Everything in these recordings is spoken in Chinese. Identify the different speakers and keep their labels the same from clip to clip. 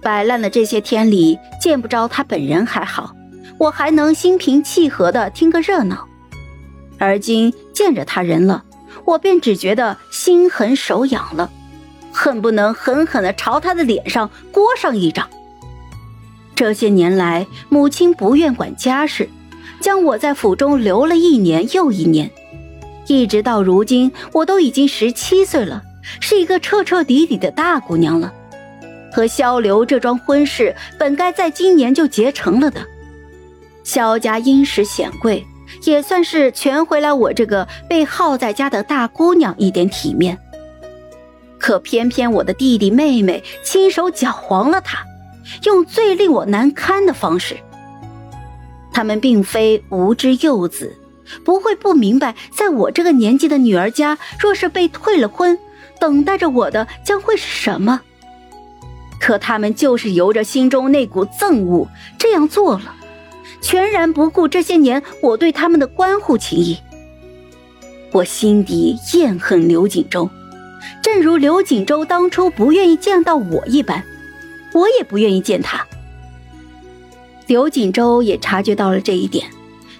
Speaker 1: 摆烂的这些天里，见不着他本人还好，我还能心平气和的听个热闹。而今见着他人了，我便只觉得心狠手痒了，恨不能狠狠的朝他的脸上掴上一掌。这些年来，母亲不愿管家事，将我在府中留了一年又一年，一直到如今，我都已经十七岁了，是一个彻彻底底的大姑娘了。和萧刘这桩婚事本该在今年就结成了的，萧家殷实显贵，也算是全回来我这个被耗在家的大姑娘一点体面。可偏偏我的弟弟妹妹亲手搅黄了他。用最令我难堪的方式。他们并非无知幼子，不会不明白，在我这个年纪的女儿家，若是被退了婚，等待着我的将会是什么。可他们就是由着心中那股憎恶这样做了，全然不顾这些年我对他们的关护情谊。我心底厌恨刘锦州，正如刘锦州当初不愿意见到我一般。我也不愿意见他。刘锦州也察觉到了这一点，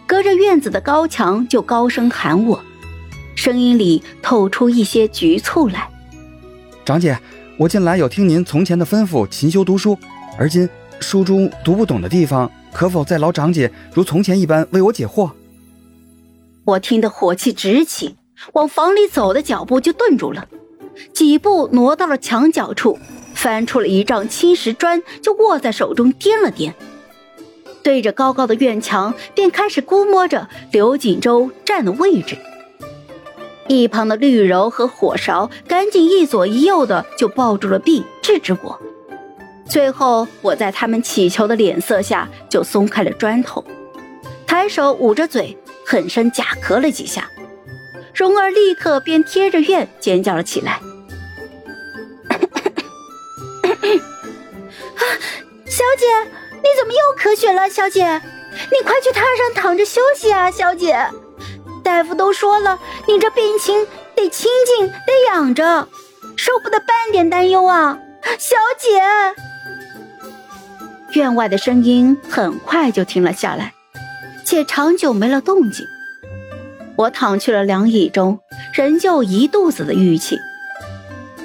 Speaker 1: 隔着院子的高墙就高声喊我，声音里透出一些局促来。
Speaker 2: 长姐，我近来有听您从前的吩咐，勤修读书。而今书中读不懂的地方，可否再劳长姐如从前一般为我解惑？
Speaker 1: 我听得火气直起，往房里走的脚步就顿住了，几步挪到了墙角处。翻出了一丈青石砖，就握在手中掂了掂，对着高高的院墙，便开始估摸着刘锦州站的位置。一旁的绿柔和火勺赶紧一左一右的就抱住了臂，制止我。最后，我在他们乞求的脸色下，就松开了砖头，抬手捂着嘴，狠声假咳了几下。蓉儿立刻便贴着院尖叫了起来。啊 小姐，你怎么又咳血了？小姐，你快去榻上躺着休息啊！小姐，大夫都说了，你这病情得清静，得养着，受不得半点担忧啊！小姐，院外的声音很快就停了下来，且长久没了动静。我躺去了凉椅中，仍旧一肚子的郁气，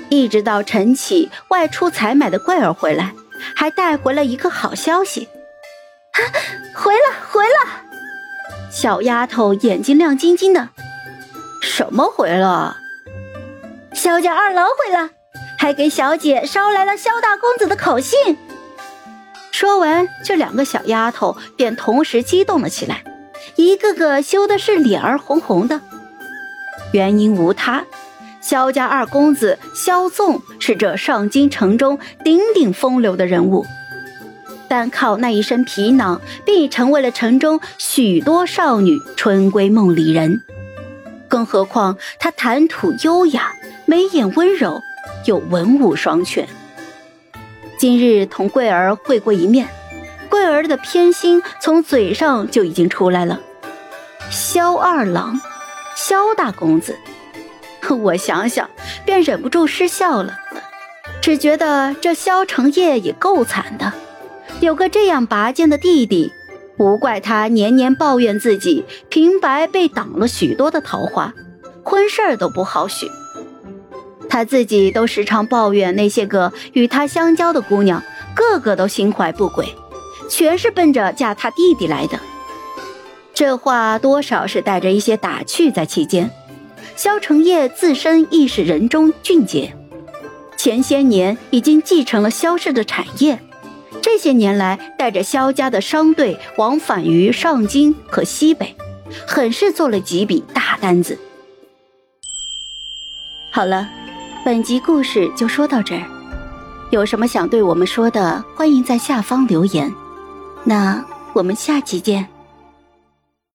Speaker 1: 一直到晨起外出采买的桂儿回来。还带回了一个好消息，啊回了回了！小丫头眼睛亮晶晶的，什么回了？萧家二郎回了，还给小姐捎来了萧大公子的口信。说完，这两个小丫头便同时激动了起来，一个个羞的是脸儿红红的。原因无他。萧家二公子萧纵是这上京城中鼎鼎风流的人物，单靠那一身皮囊，便已成为了城中许多少女春闺梦里人。更何况他谈吐优雅，眉眼温柔，又文武双全。今日同桂儿会过一面，桂儿的偏心从嘴上就已经出来了。萧二郎，萧大公子。我想想，便忍不住失笑了，只觉得这萧承业也够惨的，有个这样拔尖的弟弟，无怪他年年抱怨自己平白被挡了许多的桃花，婚事儿都不好许。他自己都时常抱怨那些个与他相交的姑娘，个个都心怀不轨，全是奔着嫁他弟弟来的。这话多少是带着一些打趣在其间。萧承业自身亦是人中俊杰，前些年已经继承了萧氏的产业，这些年来带着萧家的商队往返于上京和西北，很是做了几笔大单子。好了，本集故事就说到这儿，有什么想对我们说的，欢迎在下方留言。那我们下期见。